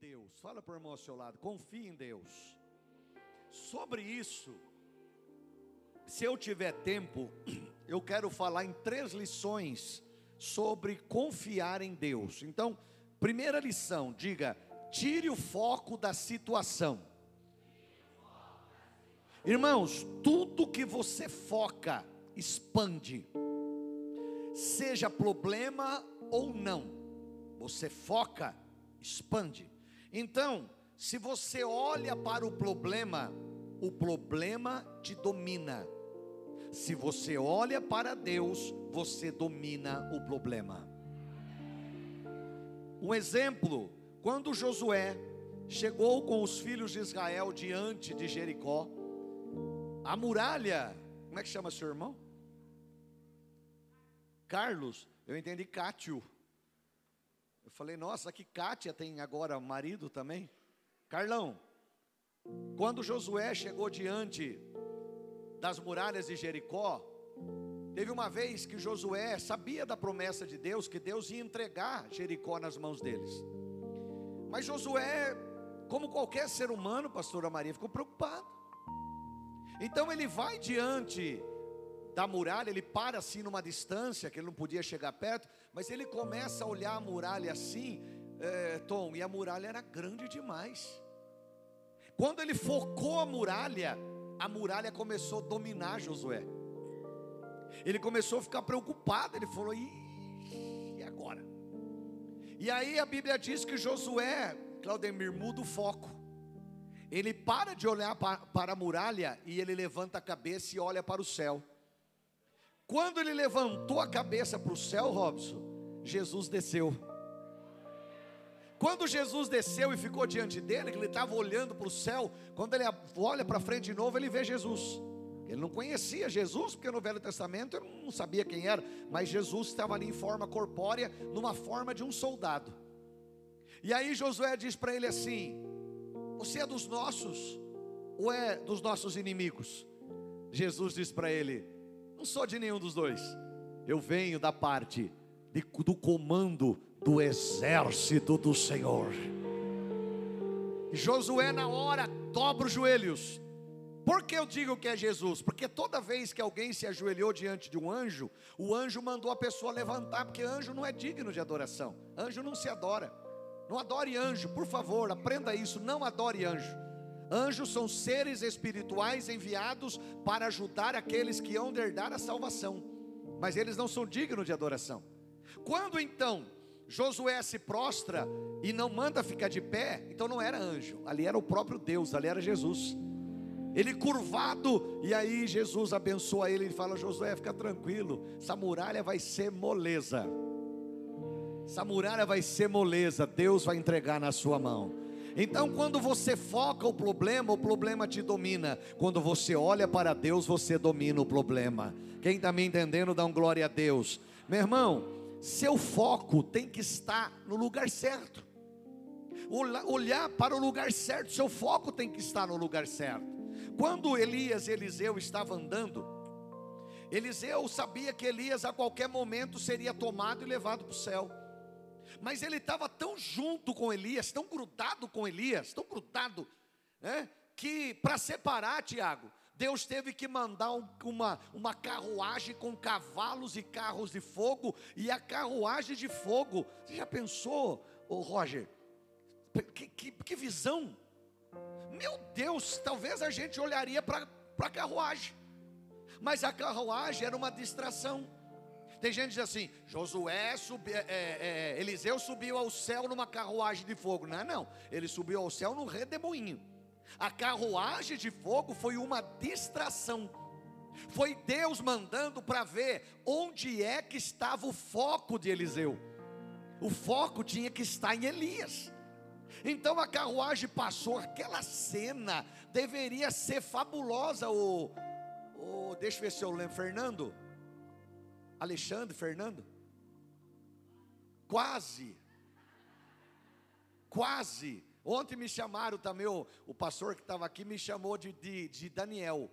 Deus. Fala para o irmão ao seu lado, confie em Deus. Sobre isso, se eu tiver tempo, eu quero falar em três lições sobre confiar em Deus. Então, primeira lição, diga: tire o foco da situação. Irmãos, tudo que você foca expande, seja problema ou não, você foca, expande. Então, se você olha para o problema, o problema te domina. Se você olha para Deus, você domina o problema. Um exemplo, quando Josué chegou com os filhos de Israel diante de Jericó, a muralha, como é que chama seu irmão? Carlos, eu entendi Cátio. Falei, nossa, que Cátia tem agora marido também? Carlão, quando Josué chegou diante das muralhas de Jericó, teve uma vez que Josué sabia da promessa de Deus, que Deus ia entregar Jericó nas mãos deles. Mas Josué, como qualquer ser humano, pastora Maria, ficou preocupado. Então ele vai diante da muralha, ele para assim numa distância, que ele não podia chegar perto, mas ele começa a olhar a muralha assim, é, Tom, e a muralha era grande demais. Quando ele focou a muralha, a muralha começou a dominar Josué. Ele começou a ficar preocupado, ele falou: e agora? E aí a Bíblia diz que Josué, Claudemir, muda o foco. Ele para de olhar para, a muralha e ele levanta a cabeça e olha para o céu. Quando ele levantou a cabeça para o céu, Robson, Jesus desceu. Quando Jesus desceu e ficou diante dele, que ele estava olhando para o céu, quando ele olha para frente de novo, ele vê Jesus. Ele não conhecia Jesus, porque no Velho Testamento ele não sabia quem era, mas Jesus estava ali em forma corpórea, numa forma de um soldado. E aí Josué diz para ele assim: Você é dos nossos ou é dos nossos inimigos? Jesus diz para ele: Não sou de nenhum dos dois, eu venho da parte de, do comando do exército do Senhor. E Josué, na hora, dobra os joelhos. Por que eu digo que é Jesus? Porque toda vez que alguém se ajoelhou diante de um anjo, o anjo mandou a pessoa levantar, porque anjo não é digno de adoração. Anjo não se adora. Não adore anjo, por favor, aprenda isso. Não adore anjo. Anjos são seres espirituais enviados para ajudar aqueles que hão de herdar a salvação, mas eles não são dignos de adoração. Quando então Josué se prostra e não manda ficar de pé, então não era anjo, ali era o próprio Deus, ali era Jesus. Ele curvado, e aí Jesus abençoa ele e fala: Josué, fica tranquilo, essa muralha vai ser moleza. Essa muralha vai ser moleza, Deus vai entregar na sua mão. Então, quando você foca o problema, o problema te domina. Quando você olha para Deus, você domina o problema. Quem está me entendendo, dá um glória a Deus. Meu irmão, seu foco tem que estar no lugar certo. Olhar para o lugar certo, seu foco tem que estar no lugar certo. Quando Elias e Eliseu estavam andando, Eliseu sabia que Elias a qualquer momento seria tomado e levado para o céu. Mas ele estava tão junto com Elias, tão grudado com Elias, tão grudado, né, que para separar, Tiago, Deus teve que mandar um, uma, uma carruagem com cavalos e carros de fogo, e a carruagem de fogo, você já pensou, ô Roger, que, que, que visão? Meu Deus, talvez a gente olharia para a carruagem, mas a carruagem era uma distração. Tem gente que diz assim: Josué subi, é, é, Eliseu subiu ao céu numa carruagem de fogo. Não, não, ele subiu ao céu num redemoinho. A carruagem de fogo foi uma distração. Foi Deus mandando para ver onde é que estava o foco de Eliseu. O foco tinha que estar em Elias. Então a carruagem passou, aquela cena deveria ser fabulosa. O, o deixa eu ver se eu lembro, Fernando, Alexandre, Fernando, quase, quase Ontem me chamaram também, o, o pastor que estava aqui me chamou de, de, de, Daniel.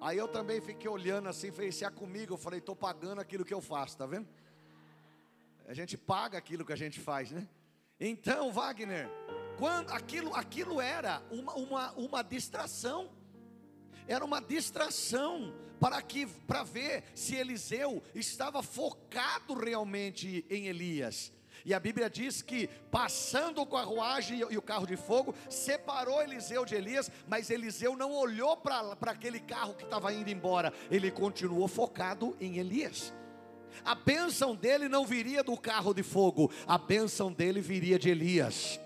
Aí eu também fiquei olhando assim, falei, se é comigo, eu falei, estou pagando aquilo que eu faço, tá vendo? A gente paga aquilo que a gente faz, né? Então, Wagner, quando aquilo, aquilo era uma, uma, uma distração, era uma distração para que para ver se Eliseu estava focado realmente em Elias. E a Bíblia diz que, passando a carruagem e o carro de fogo, separou Eliseu de Elias, mas Eliseu não olhou para aquele carro que estava indo embora, ele continuou focado em Elias. A bênção dele não viria do carro de fogo, a bênção dele viria de Elias.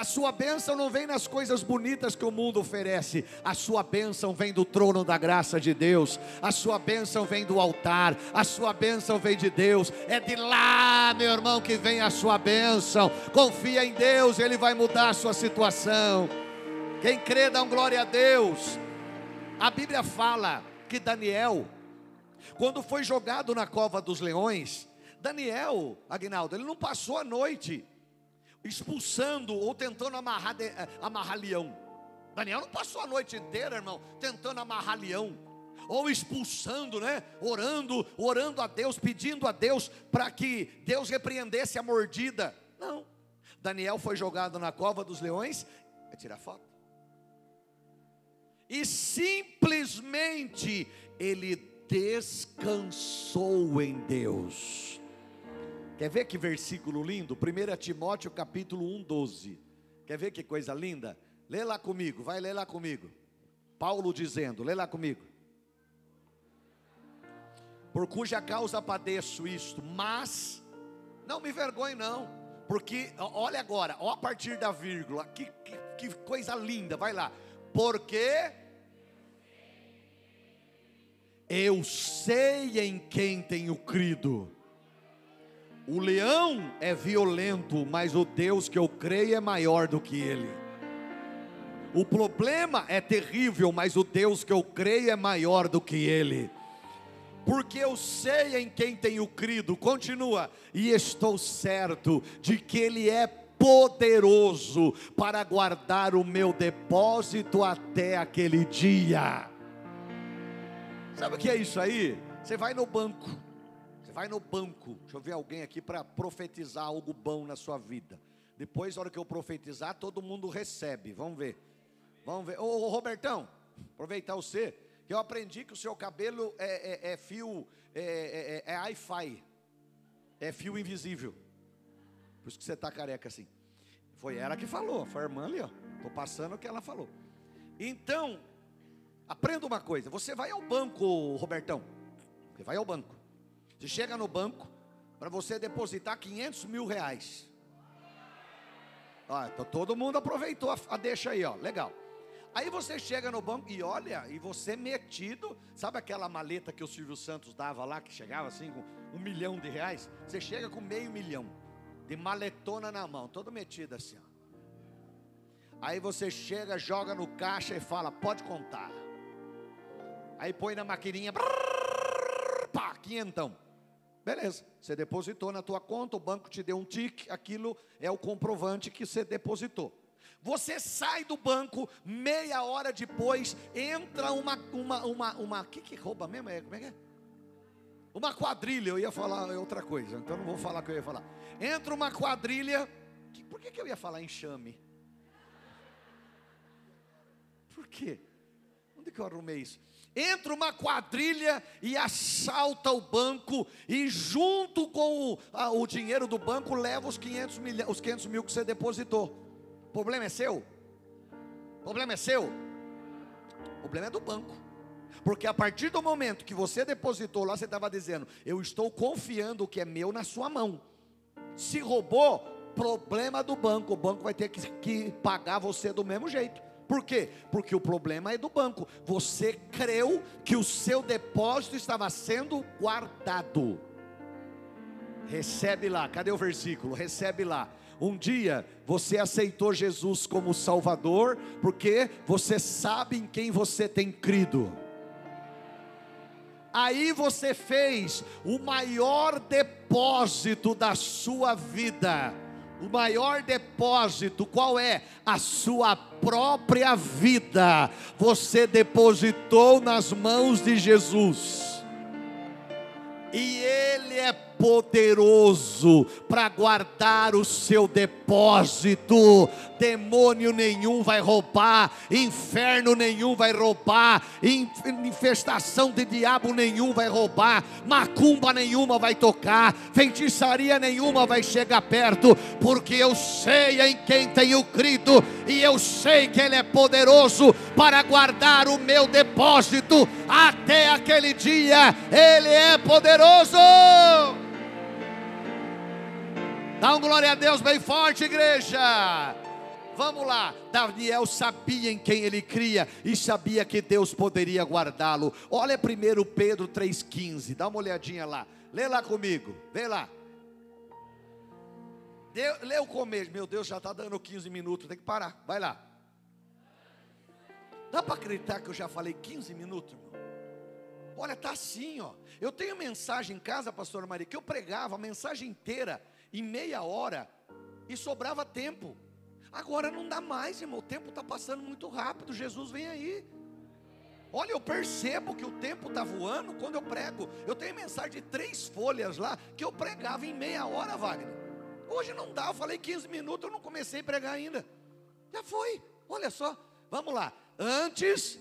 A sua bênção não vem nas coisas bonitas que o mundo oferece. A sua bênção vem do trono da graça de Deus. A sua bênção vem do altar. A sua bênção vem de Deus. É de lá, meu irmão, que vem a sua bênção. Confia em Deus, Ele vai mudar a sua situação. Quem crê, dá um glória a Deus. A Bíblia fala que Daniel, quando foi jogado na cova dos leões, Daniel, Agnaldo, ele não passou a noite expulsando ou tentando amarrar, de, eh, amarrar leão. Daniel não passou a noite inteira, irmão, tentando amarrar leão, ou expulsando, né? Orando, orando a Deus, pedindo a Deus para que Deus repreendesse a mordida. Não. Daniel foi jogado na cova dos leões, vai tirar foto. E simplesmente ele descansou em Deus. Quer ver que versículo lindo? 1 Timóteo capítulo 1, 12. Quer ver que coisa linda? Lê lá comigo, vai ler lá comigo. Paulo dizendo, lê lá comigo. Por cuja causa padeço isto, mas não me vergonhe não, porque olha agora, ó a partir da vírgula, que, que, que coisa linda, vai lá. Porque eu sei em quem tenho crido o leão é violento, mas o Deus que eu creio é maior do que ele. O problema é terrível, mas o Deus que eu creio é maior do que ele. Porque eu sei em quem tenho crido, continua, e estou certo de que ele é poderoso para guardar o meu depósito até aquele dia. Sabe o que é isso aí? Você vai no banco, você vai no banco, deixa eu ver alguém aqui para profetizar algo bom na sua vida. Depois, na hora que eu profetizar, todo mundo recebe. Vamos ver. Vamos ver. Ô, ô Robertão, aproveitar você, que eu aprendi que o seu cabelo é, é, é fio, é, é, é Wi-Fi, é fio invisível. Por isso que você está careca assim. Foi ela que falou, foi a irmã ali, ó. Estou passando o que ela falou. Então, aprenda uma coisa: você vai ao banco, Robertão. Você vai ao banco. Você chega no banco para você depositar 500 mil reais. Então todo mundo aproveitou a, a deixa aí, ó. Legal. Aí você chega no banco e olha, e você metido, sabe aquela maleta que o Silvio Santos dava lá, que chegava assim com um milhão de reais? Você chega com meio milhão de maletona na mão, todo metido assim, ó. Aí você chega, joga no caixa e fala, pode contar. Aí põe na maquininha, brrr, pá, quinhentão. Beleza, você depositou na tua conta, o banco te deu um tique, aquilo é o comprovante que você depositou. Você sai do banco, meia hora depois, entra uma, uma, uma, uma, que que rouba mesmo? É, como é que é? Uma quadrilha, eu ia falar outra coisa, então não vou falar o que eu ia falar. Entra uma quadrilha, que, por que, que eu ia falar enxame? Por quê? Onde que eu arrumei isso? Entra uma quadrilha e assalta o banco e junto com o, a, o dinheiro do banco leva os 500, mil, os 500 mil que você depositou. O problema é seu? O problema é seu? O problema é do banco. Porque a partir do momento que você depositou lá, você estava dizendo: Eu estou confiando o que é meu na sua mão. Se roubou, problema do banco. O banco vai ter que, que pagar você do mesmo jeito. Por quê? Porque o problema é do banco. Você creu que o seu depósito estava sendo guardado. Recebe lá, cadê o versículo? Recebe lá. Um dia você aceitou Jesus como Salvador, porque você sabe em quem você tem crido. Aí você fez o maior depósito da sua vida o maior depósito, qual é? A sua própria vida. Você depositou nas mãos de Jesus. E Ele é poderoso para guardar o seu depósito. Demônio nenhum vai roubar, inferno nenhum vai roubar, infestação de diabo nenhum vai roubar, macumba nenhuma vai tocar, feitiçaria nenhuma vai chegar perto, porque eu sei em quem tenho crido e eu sei que Ele é poderoso para guardar o meu depósito até aquele dia. Ele é poderoso. Dá um glória a Deus bem forte, igreja. Vamos lá. Daniel sabia em quem ele cria e sabia que Deus poderia guardá-lo. Olha 1 Pedro 3,15. Dá uma olhadinha lá. Lê lá comigo. Vê lá. lê o começo. Meu Deus, já está dando 15 minutos. Tem que parar. Vai lá. Dá para acreditar que eu já falei 15 minutos, irmão? Olha, tá assim, ó. Eu tenho mensagem em casa, pastor Maria, que eu pregava a mensagem inteira em meia hora e sobrava tempo. Agora não dá mais, irmão. O tempo está passando muito rápido. Jesus vem aí. Olha, eu percebo que o tempo está voando quando eu prego. Eu tenho mensagem de três folhas lá que eu pregava em meia hora, Wagner. Hoje não dá, eu falei 15 minutos, eu não comecei a pregar ainda. Já foi. Olha só, vamos lá. Antes,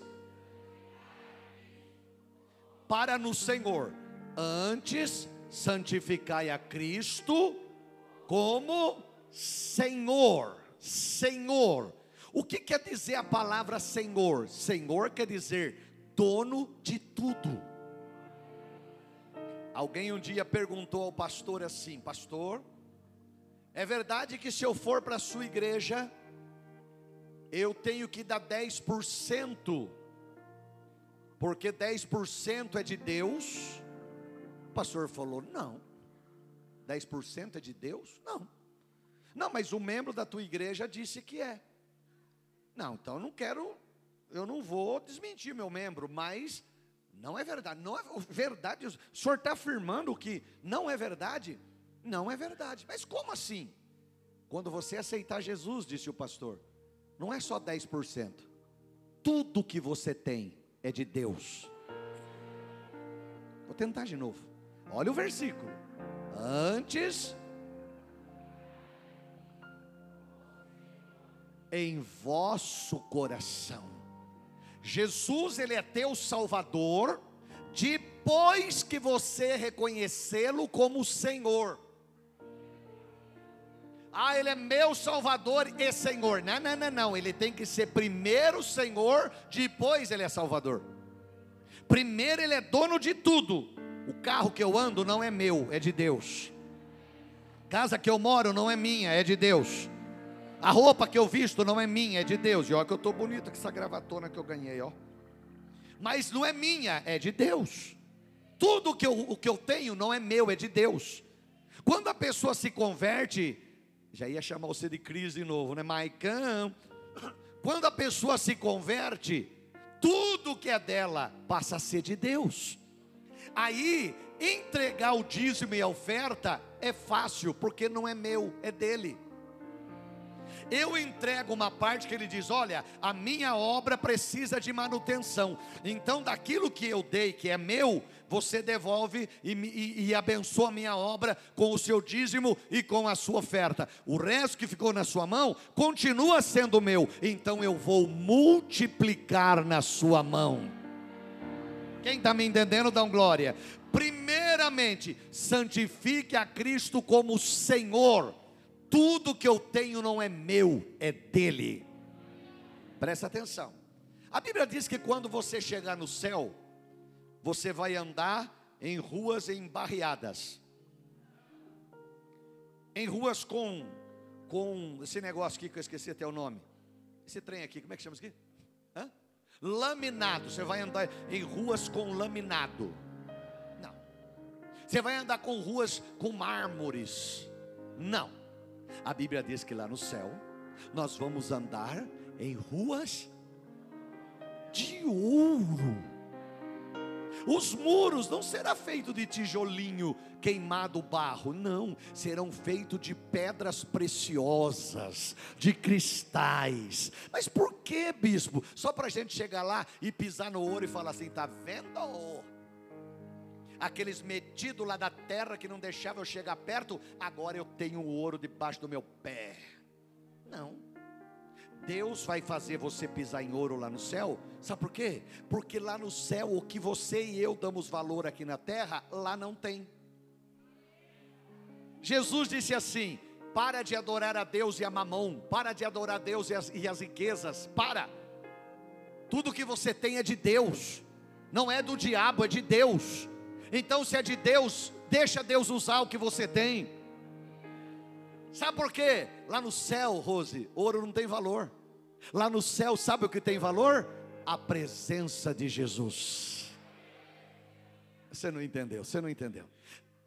para no Senhor, antes santificai a Cristo como Senhor. Senhor. O que quer dizer a palavra Senhor? Senhor quer dizer dono de tudo. Alguém um dia perguntou ao pastor assim: Pastor, é verdade que se eu for para a sua igreja, eu tenho que dar 10%, porque 10% é de Deus? O pastor falou: Não. 10% é de Deus? Não. Não, mas o membro da tua igreja disse que é. Não, então eu não quero, eu não vou desmentir meu membro, mas não é verdade. Não é verdade. O senhor está afirmando que não é verdade? Não é verdade. Mas como assim? Quando você aceitar Jesus, disse o pastor, não é só 10%. Tudo que você tem é de Deus. Vou tentar de novo. Olha o versículo. Antes em vosso coração. Jesus, ele é teu Salvador, depois que você reconhecê-lo como Senhor. Ah, ele é meu Salvador e Senhor. Não, não, não, não. Ele tem que ser primeiro Senhor, depois ele é Salvador. Primeiro ele é dono de tudo. O carro que eu ando não é meu, é de Deus. Casa que eu moro não é minha, é de Deus. A roupa que eu visto não é minha, é de Deus. E olha que eu estou bonito com essa gravatona que eu ganhei, ó. Mas não é minha, é de Deus. Tudo que eu, o que eu tenho não é meu, é de Deus. Quando a pessoa se converte, já ia chamar você de crise de novo, né, Maicão? Quando a pessoa se converte, tudo que é dela passa a ser de Deus. Aí, entregar o dízimo e a oferta é fácil, porque não é meu, é dele eu entrego uma parte que ele diz: olha, a minha obra precisa de manutenção. Então, daquilo que eu dei, que é meu, você devolve e, e, e, abençoa a minha obra com o seu dízimo e com a sua oferta. O resto que ficou na sua mão continua sendo meu, então eu vou multiplicar na sua mão. Quem está me entendendo, dá um glória. Primeiramente, santifique a Cristo como Senhor tudo que eu tenho não é meu, é dele. Presta atenção. A Bíblia diz que quando você chegar no céu, você vai andar em ruas embarreadas. Em ruas com com esse negócio aqui que eu esqueci até o nome. Esse trem aqui, como é que chama isso aqui? Hã? Laminado. Você vai andar em ruas com laminado. Não. Você vai andar com ruas com mármores. Não. A Bíblia diz que lá no céu nós vamos andar em ruas de ouro. Os muros não serão feitos de tijolinho queimado barro, não, serão feitos de pedras preciosas, de cristais. Mas por que, bispo? Só para a gente chegar lá e pisar no ouro e falar assim: está vendo? Aqueles metidos lá da terra que não deixavam eu chegar perto, agora eu tenho ouro debaixo do meu pé. Não. Deus vai fazer você pisar em ouro lá no céu, sabe por quê? Porque lá no céu, o que você e eu damos valor aqui na terra, lá não tem. Jesus disse assim: para de adorar a Deus e a mamão, para de adorar a Deus e as, e as riquezas, para. Tudo que você tem é de Deus, não é do diabo, é de Deus. Então, se é de Deus, deixa Deus usar o que você tem. Sabe por quê? Lá no céu, Rose, ouro não tem valor. Lá no céu, sabe o que tem valor? A presença de Jesus. Você não entendeu, você não entendeu.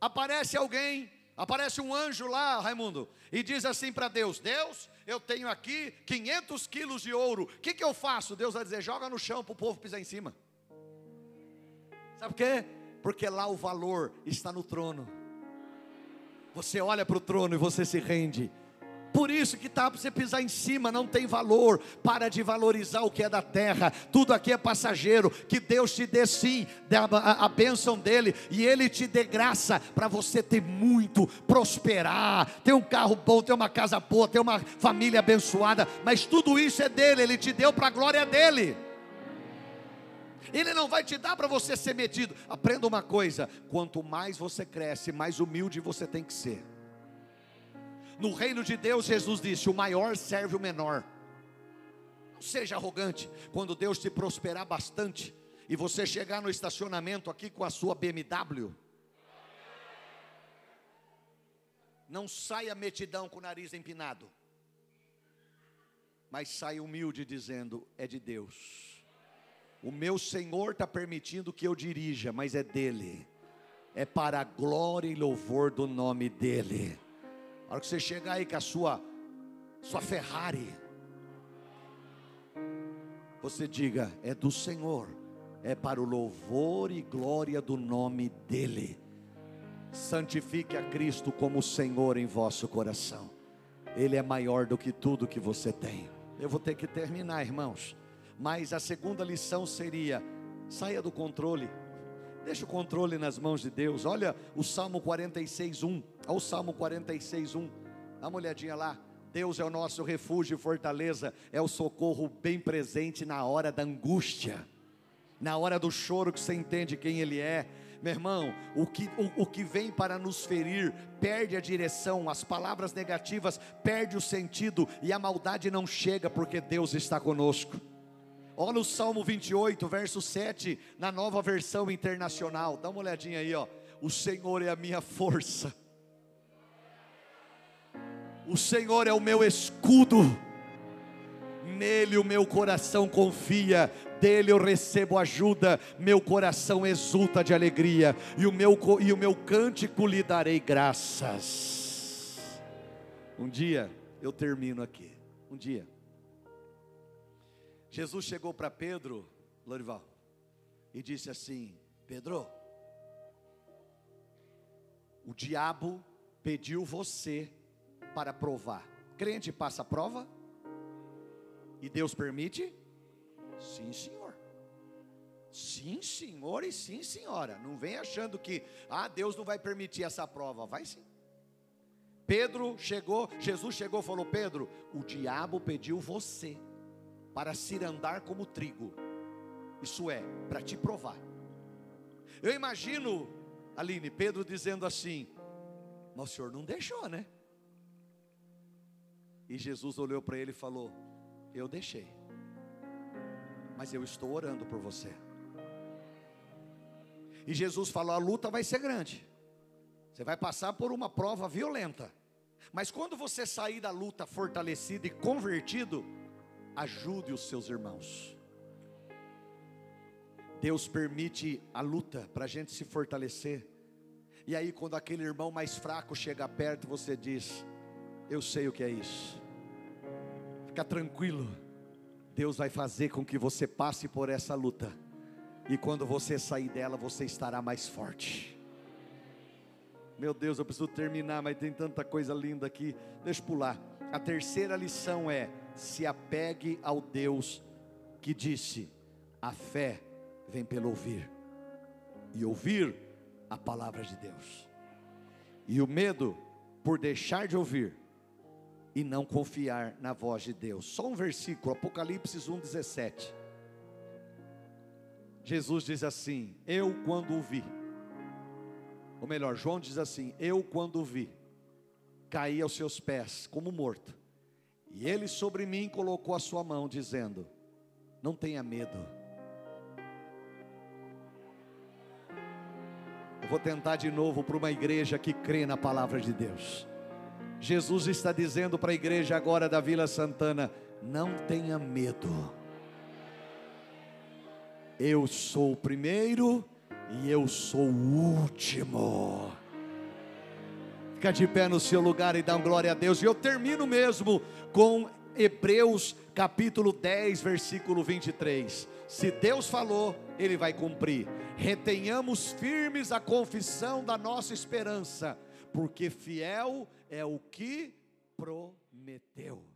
Aparece alguém, aparece um anjo lá, Raimundo, e diz assim para Deus: Deus, eu tenho aqui 500 quilos de ouro, o que, que eu faço? Deus vai dizer: joga no chão para o povo pisar em cima. Sabe por quê? Porque lá o valor está no trono. Você olha para o trono e você se rende. Por isso que tá para você pisar em cima, não tem valor. Para de valorizar o que é da terra. Tudo aqui é passageiro. Que Deus te dê sim a, a, bênção dele e ele te dê graça para você ter muito, prosperar, ter um carro bom, ter uma casa boa, ter uma família abençoada. Mas tudo isso é dele. Ele te deu para a glória dele. Ele não vai te dar para você ser medido. Aprenda uma coisa: quanto mais você cresce, mais humilde você tem que ser. No reino de Deus, Jesus disse: o maior serve o menor. Não seja arrogante. Quando Deus te prosperar bastante e você chegar no estacionamento aqui com a sua BMW, não saia metidão com o nariz empinado, mas saia humilde dizendo: é de Deus. O meu Senhor está permitindo que eu dirija, mas é dele, é para a glória e louvor do nome dele. A hora que você chegar aí com a sua, sua Ferrari, você diga: é do Senhor, é para o louvor e glória do nome dEle. Santifique a Cristo como Senhor em vosso coração, Ele é maior do que tudo que você tem. Eu vou ter que terminar, irmãos, mas a segunda lição seria: saia do controle. Deixa o controle nas mãos de Deus. Olha o Salmo 46, 1. Olha o Salmo 46, 1. Dá uma olhadinha lá. Deus é o nosso refúgio e fortaleza, é o socorro bem presente na hora da angústia, na hora do choro que você entende quem Ele é. Meu irmão, o que, o, o que vem para nos ferir perde a direção, as palavras negativas perde o sentido e a maldade não chega porque Deus está conosco. Olha o Salmo 28, verso 7, na nova versão internacional. Dá uma olhadinha aí, ó. O Senhor é a minha força. O Senhor é o meu escudo. Nele o meu coração confia, dele eu recebo ajuda, meu coração exulta de alegria, e o meu, e o meu cântico lhe darei graças. Um dia, eu termino aqui. Um dia, Jesus chegou para Pedro, Lorival, e disse assim: Pedro, o diabo pediu você para provar. Crente passa prova? E Deus permite? Sim, senhor. Sim, senhor e sim, senhora. Não vem achando que, ah, Deus não vai permitir essa prova. Vai sim. Pedro chegou, Jesus chegou e falou: Pedro, o diabo pediu você para se andar como trigo. Isso é, para te provar. Eu imagino, Aline, Pedro dizendo assim: Mas o senhor não deixou, né? E Jesus olhou para ele e falou: Eu deixei, mas eu estou orando por você. E Jesus falou: A luta vai ser grande, você vai passar por uma prova violenta, mas quando você sair da luta fortalecido e convertido, ajude os seus irmãos. Deus permite a luta para a gente se fortalecer. E aí, quando aquele irmão mais fraco chega perto, você diz: Eu sei o que é isso. Fica tranquilo, Deus vai fazer com que você passe por essa luta, e quando você sair dela, você estará mais forte. Meu Deus, eu preciso terminar, mas tem tanta coisa linda aqui. Deixa eu pular. A terceira lição é: se apegue ao Deus que disse: a fé vem pelo ouvir, e ouvir a palavra de Deus. E o medo por deixar de ouvir e não confiar na voz de Deus. Só um versículo, Apocalipse 1:17. Jesus diz assim: Eu quando o vi, ou melhor, João diz assim: Eu quando o vi, caí aos seus pés como morto. E ele sobre mim colocou a sua mão, dizendo: Não tenha medo. Eu vou tentar de novo para uma igreja que crê na palavra de Deus. Jesus está dizendo para a igreja agora da Vila Santana: Não tenha medo. Eu sou o primeiro e eu sou o último. Fica de pé no seu lugar e dá um glória a Deus. E eu termino mesmo com Hebreus capítulo 10, versículo 23. Se Deus falou, Ele vai cumprir. Retenhamos firmes a confissão da nossa esperança, porque fiel é o que prometeu.